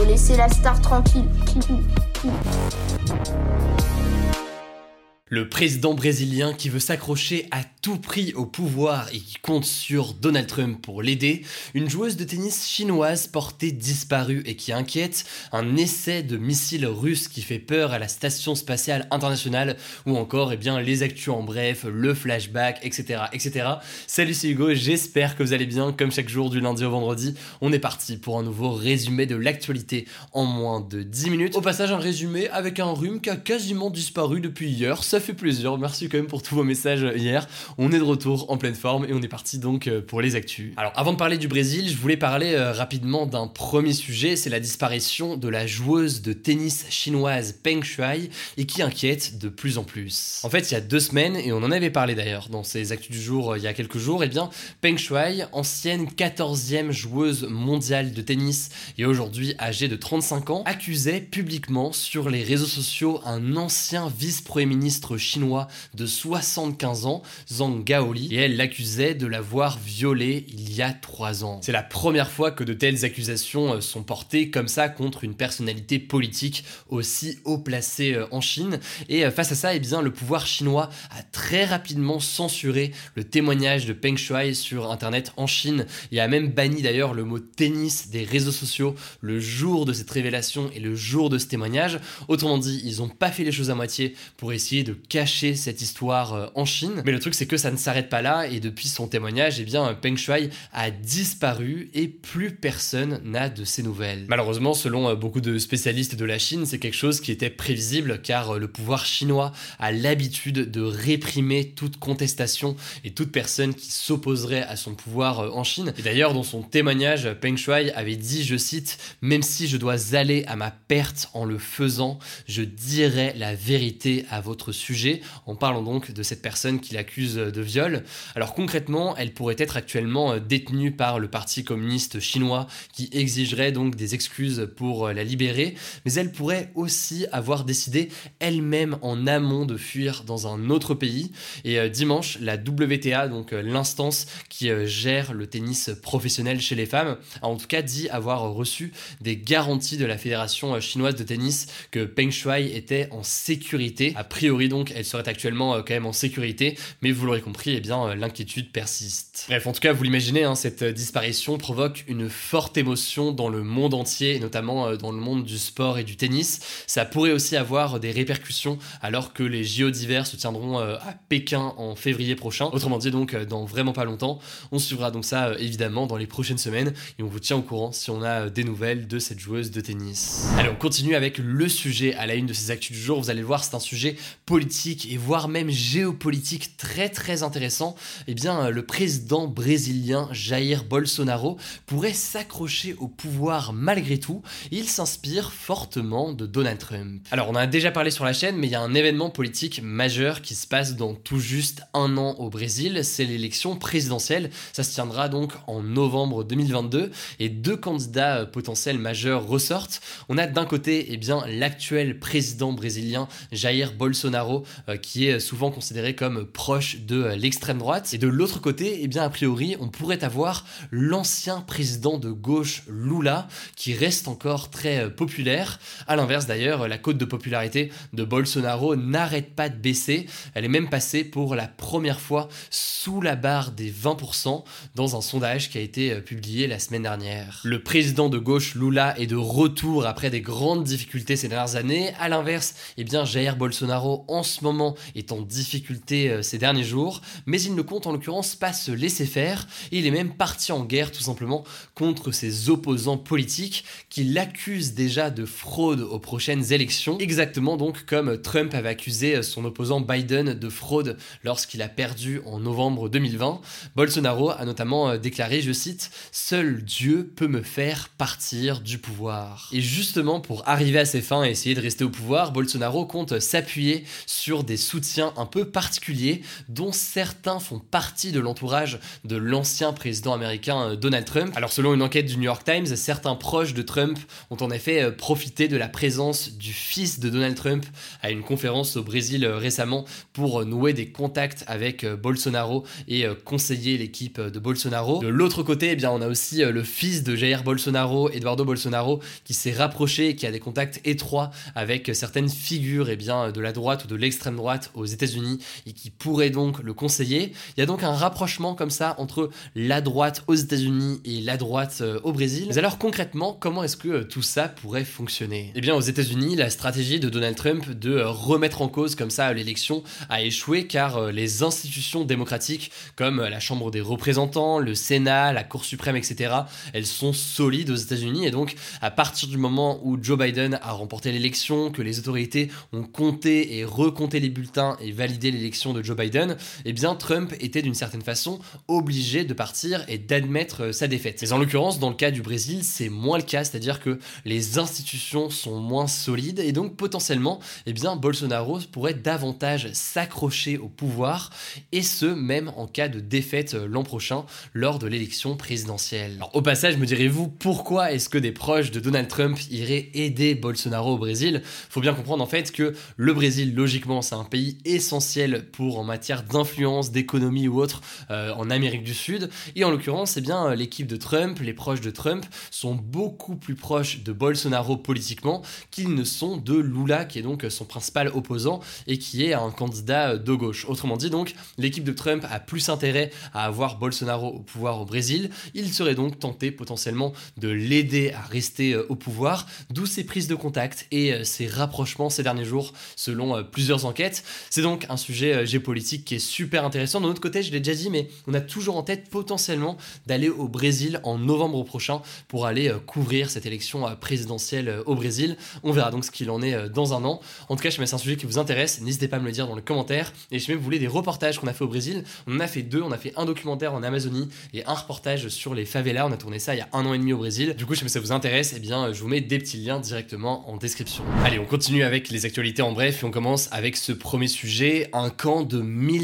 Faut laisser la star tranquille. Le président brésilien qui veut s'accrocher à tout prix au pouvoir et qui compte sur Donald Trump pour l'aider, une joueuse de tennis chinoise portée disparue et qui inquiète, un essai de missile russe qui fait peur à la station spatiale internationale, ou encore eh bien, les actus en bref, le flashback, etc. etc. Salut c'est Hugo, j'espère que vous allez bien, comme chaque jour du lundi au vendredi, on est parti pour un nouveau résumé de l'actualité en moins de 10 minutes. Au passage un résumé avec un rhume qui a quasiment disparu depuis hier, fait plaisir. Merci quand même pour tous vos messages hier. On est de retour en pleine forme et on est parti donc euh, pour les actus. Alors avant de parler du Brésil, je voulais parler euh, rapidement d'un premier sujet, c'est la disparition de la joueuse de tennis chinoise Peng Shuai et qui inquiète de plus en plus. En fait, il y a deux semaines, et on en avait parlé d'ailleurs dans ces actus du jour euh, il y a quelques jours, eh bien Peng Shuai, ancienne 14e joueuse mondiale de tennis et aujourd'hui âgée de 35 ans, accusait publiquement sur les réseaux sociaux un ancien vice-premier ministre chinois de 75 ans, Gaoli, et elle l'accusait de l'avoir violée il y a 3 ans. C'est la première fois que de telles accusations euh, sont portées comme ça contre une personnalité politique aussi haut placée euh, en Chine. Et euh, face à ça, eh bien, le pouvoir chinois a très rapidement censuré le témoignage de Peng Shuai sur Internet en Chine et a même banni d'ailleurs le mot tennis des réseaux sociaux le jour de cette révélation et le jour de ce témoignage. Autrement dit, ils n'ont pas fait les choses à moitié pour essayer de cacher cette histoire en Chine. Mais le truc, c'est que ça ne s'arrête pas là, et depuis son témoignage, eh bien, Peng Shuai a disparu et plus personne n'a de ses nouvelles. Malheureusement, selon euh, beaucoup de spécialistes de la Chine, c'est quelque chose qui était prévisible, car euh, le pouvoir chinois a l'habitude de réprimer toute contestation et toute personne qui s'opposerait à son pouvoir en Chine. Et d'ailleurs, dans son témoignage, Peng Shuai avait dit, je cite, Même si je dois aller à ma perte en le faisant, je dirai la vérité à votre sujet en parlant donc de cette personne qui l'accuse viol. Alors concrètement, elle pourrait être actuellement euh, détenue par le Parti communiste chinois qui exigerait donc des excuses pour euh, la libérer, mais elle pourrait aussi avoir décidé elle-même en amont de fuir dans un autre pays. Et euh, dimanche, la WTA, donc l'instance qui gère le tennis professionnel chez les femmes, a en tout cas dit avoir reçu des garanties de la Fédération chinoise de tennis que Peng Shuai était en sécurité. A priori donc elle serait actuellement quand même en sécurité, mais vous compris, eh bien euh, l'inquiétude persiste. Bref, en tout cas, vous l'imaginez, hein, cette euh, disparition provoque une forte émotion dans le monde entier, et notamment dans le monde du sport et du tennis. Ça pourrait aussi avoir des répercussions alors que les JO d'hiver se tiendront à Pékin en février prochain. Autrement dit, donc dans vraiment pas longtemps. On suivra donc ça évidemment dans les prochaines semaines et on vous tient au courant si on a des nouvelles de cette joueuse de tennis. Allez, on continue avec le sujet à la une de ces actus du jour. Vous allez le voir, c'est un sujet politique et voire même géopolitique très très intéressant, eh bien euh, le président brésilien Jair Bolsonaro pourrait s'accrocher au pouvoir malgré tout. Il s'inspire fortement de Donald Trump. Alors on en a déjà parlé sur la chaîne, mais il y a un événement politique majeur qui se passe dans tout juste un an au Brésil, c'est l'élection présidentielle. Ça se tiendra donc en novembre 2022 et deux candidats euh, potentiels majeurs ressortent. On a d'un côté eh bien l'actuel président brésilien Jair Bolsonaro euh, qui est souvent considéré comme proche de euh, l'extrême droite. Et de l'autre côté, eh bien, a priori, on pourrait avoir l'ancien président de gauche Lula, qui reste encore très euh, populaire. À l'inverse, d'ailleurs, la cote de popularité de Bolsonaro n'arrête pas de baisser. Elle est même passée pour la première fois sous la barre des 20% dans un sondage qui a été publié la semaine dernière. Le président de gauche Lula est de retour après des grandes difficultés ces dernières années. À l'inverse, eh bien, Jair Bolsonaro en ce moment est en difficulté euh, ces derniers jours mais il ne compte en l'occurrence pas se laisser faire, et il est même parti en guerre tout simplement contre ses opposants politiques qui l'accusent déjà de fraude aux prochaines élections, exactement donc comme Trump avait accusé son opposant Biden de fraude lorsqu'il a perdu en novembre 2020. Bolsonaro a notamment déclaré, je cite, Seul Dieu peut me faire partir du pouvoir. Et justement pour arriver à ses fins et essayer de rester au pouvoir, Bolsonaro compte s'appuyer sur des soutiens un peu particuliers certains font partie de l'entourage de l'ancien président américain euh, Donald Trump. Alors selon une enquête du New York Times, certains proches de Trump ont en effet euh, profité de la présence du fils de Donald Trump à une conférence au Brésil euh, récemment pour nouer des contacts avec Bolsonaro et conseiller l'équipe de Bolsonaro. De l'autre côté, eh bien, on a aussi le fils de Jair Bolsonaro, Eduardo Bolsonaro, qui s'est rapproché et qui a des contacts étroits avec certaines figures eh bien, de la droite ou de l'extrême droite aux États-Unis et qui pourraient donc le conseiller. Il y a donc un rapprochement comme ça entre la droite aux États-Unis et la droite euh, au Brésil. Mais alors concrètement, comment est-ce que euh, tout ça pourrait fonctionner? Eh bien, aux États-Unis, la stratégie de Donald Trump de euh, remettre en cause comme ça l'élection a échoué car les institutions démocratiques comme la Chambre des représentants, le Sénat, la Cour suprême, etc., elles sont solides aux États-Unis et donc à partir du moment où Joe Biden a remporté l'élection, que les autorités ont compté et recompté les bulletins et validé l'élection de Joe Biden, eh bien Trump était d'une certaine façon obligé de partir et d'admettre euh, sa défaite. Mais en l'occurrence, dans le cas du Brésil, c'est moins le cas, c'est-à-dire que les institutions sont moins solides et donc potentiellement, eh bien Bolsonaro pourrait davantage s'accrocher au pouvoir et ce même en cas de défaite euh, l'an prochain lors de l'élection présidentielle. Alors, au passage, me direz-vous pourquoi est-ce que des proches de Donald Trump iraient aider Bolsonaro au Brésil? Faut bien comprendre en fait que le Brésil, logiquement, c'est un pays essentiel pour en matière d'influence, d'économie ou autre euh, en Amérique du Sud. Et en l'occurrence, eh bien, l'équipe de Trump, les proches de Trump, sont beaucoup plus proches de Bolsonaro politiquement qu'ils ne sont de Lula, qui est donc son principal opposant et qui est un candidat de gauche. Autrement dit, donc, l'équipe de Trump a plus intérêt à avoir Bolsonaro au pouvoir au Brésil. Il serait donc tenté potentiellement de l'aider à rester euh, au pouvoir, d'où ses prises de contact et euh, ses rapprochements ces derniers jours, selon plusieurs enquêtes. C'est donc un sujet géopolitique qui est super intéressant. D'un autre côté, je l'ai déjà dit, mais on a toujours en tête potentiellement d'aller au Brésil en novembre prochain pour aller euh, couvrir cette élection euh, présidentielle euh, au Brésil. On verra donc ce qu'il en est dans un an. En tout cas, je mets c'est un sujet qui vous intéresse, n'hésitez pas à me le dire dans les commentaires. Et si vous voulez des reportages qu'on a fait au Brésil, on en a fait deux. On a fait un documentaire en Amazonie et un reportage sur les favelas. On a tourné ça il y a un an et demi au Brésil. Du coup, si ça vous intéresse, eh bien, je vous mets des petits liens directement en description. Allez, on continue avec les actualités en bref et on commence avec ce premier sujet. Un camp de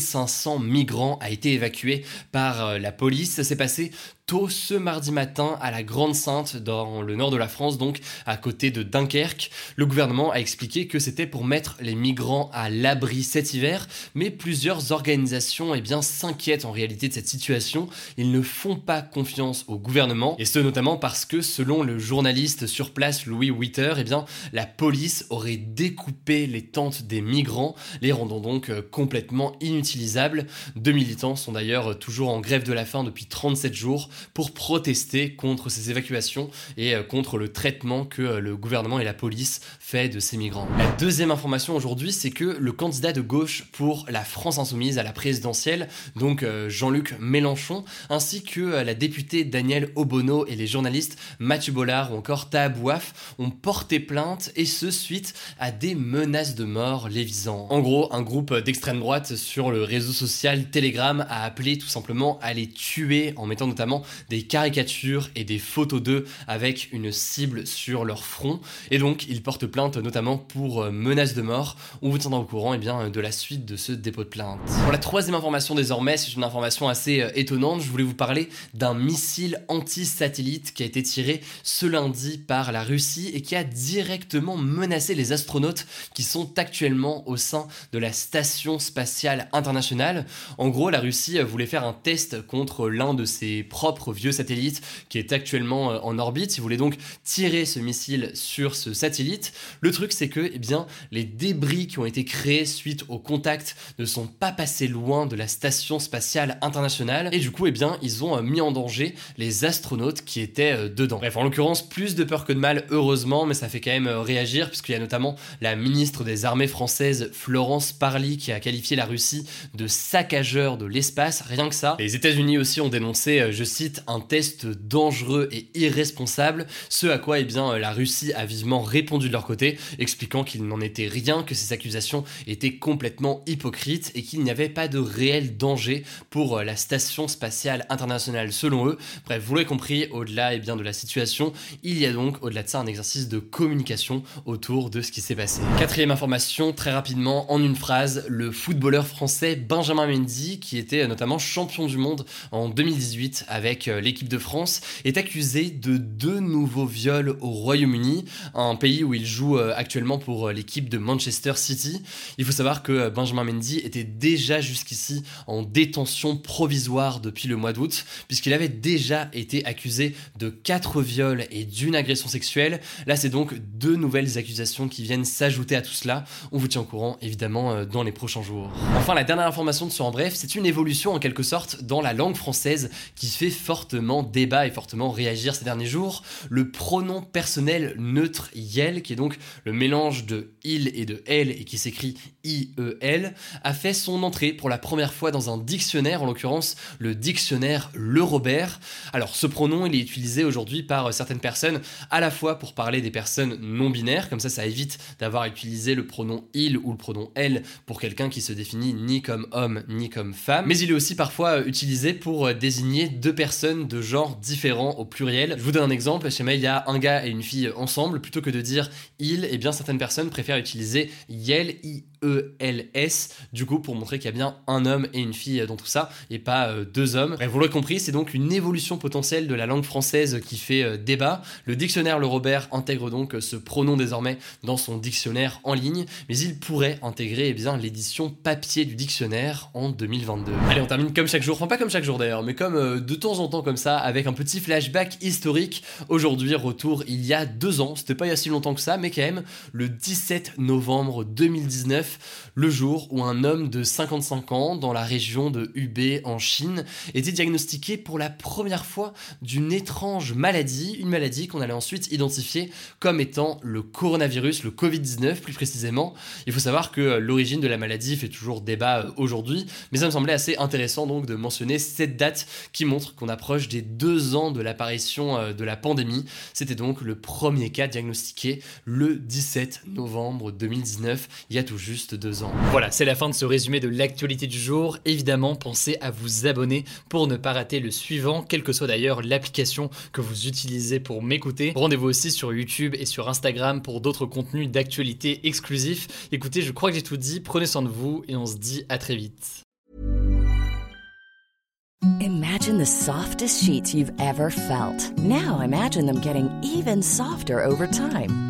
1500 migrants a été évacué par la police. Ça s'est passé tôt ce mardi matin à la Grande Sainte dans le nord de la France, donc à côté de Dunkerque. Le gouvernement a expliqué que c'était pour mettre les migrants à l'abri cet hiver, mais plusieurs organisations eh s'inquiètent en réalité de cette situation. Ils ne font pas confiance au gouvernement, et ce notamment parce que selon le journaliste sur place Louis Witter, eh bien, la police aurait découpé les tentes des migrants, les rendant donc euh, complètement inutilisables. Deux militants sont d'ailleurs toujours en grève de la faim depuis 37 jours pour protester contre ces évacuations et euh, contre le traitement que euh, le gouvernement et la police fait de ces migrants. La deuxième information aujourd'hui, c'est que le candidat de gauche pour la France insoumise à la présidentielle, donc euh, Jean-Luc Mélenchon, ainsi que la députée Danielle Obono et les journalistes Mathieu Bollard ou encore Taha Bouaf ont porté plainte et ce suite à des menaces de mort les visant. En gros, un groupe d'extrême droite sur le réseau social Telegram a appelé tout simplement à les tuer en mettant notamment des caricatures et des photos d'eux avec une cible sur leur front. Et donc, ils portent plainte notamment pour euh, menaces de mort. On vous tiendra au courant eh bien, de la suite de ce dépôt de plainte. Pour la troisième information désormais, c'est une information assez euh, étonnante. Je voulais vous parler d'un missile anti-satellite qui a été tiré ce lundi par la Russie et qui a directement menacé les astronautes qui sont actuellement au sein de la station spatiale internationale. En gros, la Russie voulait faire un test contre l'un de ses propres vieux satellite qui est actuellement euh, en orbite. Il voulait donc tirer ce missile sur ce satellite. Le truc, c'est que, eh bien, les débris qui ont été créés suite au contact ne sont pas passés loin de la station spatiale internationale. Et du coup, eh bien, ils ont euh, mis en danger les astronautes qui étaient euh, dedans. Bref, en l'occurrence, plus de peur que de mal, heureusement, mais ça fait quand même réagir, puisqu'il y a notamment la ministre des Armées françaises, Florence Parly, qui a qualifié la Russie de saccageur de l'espace, rien que ça. Les États-Unis aussi ont dénoncé, je cite, un test dangereux et irresponsable, ce à quoi eh bien, la Russie a vivement répondu de leur côté, expliquant qu'il n'en était rien, que ces accusations étaient complètement hypocrites et qu'il n'y avait pas de réel danger pour euh, la station spatiale internationale selon eux. Bref, vous l'avez compris, au-delà eh bien, de la situation, il y a donc au-delà de ça un exercice de communication autour de ce qui s'est passé. Quatrième information, très rapidement, en une phrase, le footballeur français Benjamin Mendy, qui était notamment champion du monde en 2018 avec euh, l'équipe de France, est accusé de deux nouveaux viols au Royaume-Uni, un pays où il joue euh, actuellement pour euh, l'équipe de Manchester City. Il faut savoir que Benjamin Mendy était déjà jusqu'ici en détention provisoire depuis le mois d'août, puisqu'il avait déjà été accusé de quatre viols et d'une agression sexuelle. Là, c'est donc deux nouvelles accusations qui viennent s'ajouter à tout cela. On vous tient au courant, évidemment, dans les prochains jours. Enfin, la dernière information de ce en bref, c'est une évolution en quelque sorte dans la langue française qui fait fortement débat et fortement réagir ces derniers jours. Le pronom personnel neutre yel, qui est donc le mélange de il et de elle et qui s'écrit I-E-L, a fait son entrée pour la première fois dans un dictionnaire, en l'occurrence le dictionnaire Le Robert. Alors ce pronom, il est utilisé aujourd'hui par certaines personnes à la fois pour parler des personnes non binaires, comme ça ça évite d'avoir utilisé le pronom il ou le pronom elle pour quelqu'un qui se définit ni comme homme ni comme femme, mais il est aussi parfois utilisé pour désigner deux personnes de genre différents au pluriel. Je vous donne un exemple, chez moi il y a un gars et une fille ensemble, plutôt que de dire il, et eh bien certaines personnes préfèrent utiliser yel, i E-L-S, du coup pour montrer qu'il y a bien un homme et une fille dans tout ça, et pas euh, deux hommes. Vous l'aurez compris, c'est donc une évolution potentielle de la langue française qui fait euh, débat. Le dictionnaire Le Robert intègre donc ce pronom désormais dans son dictionnaire en ligne, mais il pourrait intégrer eh bien l'édition papier du dictionnaire en 2022. Allez, on termine comme chaque jour, enfin pas comme chaque jour d'ailleurs, mais comme euh, de temps en temps comme ça, avec un petit flashback historique. Aujourd'hui, retour il y a deux ans, c'était pas il y a si longtemps que ça, mais quand même, le 17 novembre 2019, le jour où un homme de 55 ans dans la région de Hubei en Chine était diagnostiqué pour la première fois d'une étrange maladie, une maladie qu'on allait ensuite identifier comme étant le coronavirus, le Covid-19 plus précisément. Il faut savoir que l'origine de la maladie fait toujours débat euh, aujourd'hui, mais ça me semblait assez intéressant donc de mentionner cette date qui montre qu'on approche des deux ans de l'apparition euh, de la pandémie. C'était donc le premier cas diagnostiqué le 17 novembre 2019, il y a tout Voilà, c'est la fin de ce résumé de l'actualité du jour. Évidemment, pensez à vous abonner pour ne pas rater le suivant, quelle que soit d'ailleurs l'application que vous utilisez pour m'écouter. Rendez-vous aussi sur YouTube et sur Instagram pour d'autres contenus d'actualité exclusifs. Écoutez, je crois que j'ai tout dit, prenez soin de vous et on se dit à très vite. Imagine the softest sheets you've ever felt. Now imagine them getting even softer over time.